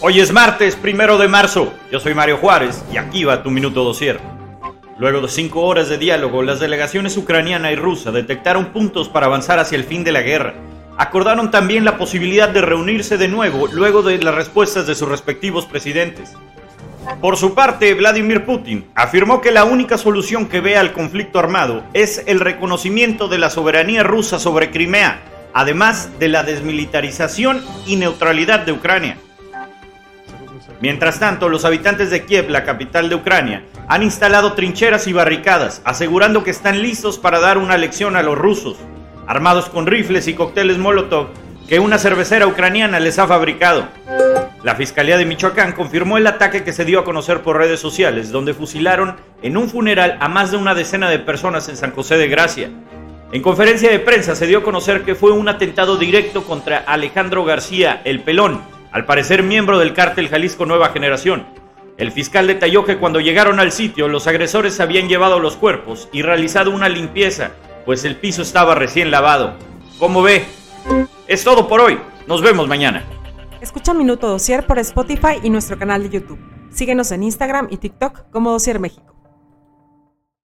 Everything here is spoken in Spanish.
Hoy es martes, primero de marzo. Yo soy Mario Juárez y aquí va tu minuto dosier. Luego de cinco horas de diálogo, las delegaciones ucraniana y rusa detectaron puntos para avanzar hacia el fin de la guerra. Acordaron también la posibilidad de reunirse de nuevo luego de las respuestas de sus respectivos presidentes. Por su parte, Vladimir Putin afirmó que la única solución que ve al conflicto armado es el reconocimiento de la soberanía rusa sobre Crimea, además de la desmilitarización y neutralidad de Ucrania. Mientras tanto, los habitantes de Kiev, la capital de Ucrania, han instalado trincheras y barricadas, asegurando que están listos para dar una lección a los rusos, armados con rifles y cócteles Molotov que una cervecera ucraniana les ha fabricado. La Fiscalía de Michoacán confirmó el ataque que se dio a conocer por redes sociales, donde fusilaron en un funeral a más de una decena de personas en San José de Gracia. En conferencia de prensa se dio a conocer que fue un atentado directo contra Alejandro García, el Pelón, al parecer miembro del cártel Jalisco Nueva Generación. El fiscal detalló que cuando llegaron al sitio los agresores habían llevado los cuerpos y realizado una limpieza, pues el piso estaba recién lavado. ¿Cómo ve? Es todo por hoy. Nos vemos mañana. Escucha Minuto Dosier por Spotify y nuestro canal de YouTube. Síguenos en Instagram y TikTok como Dosier México.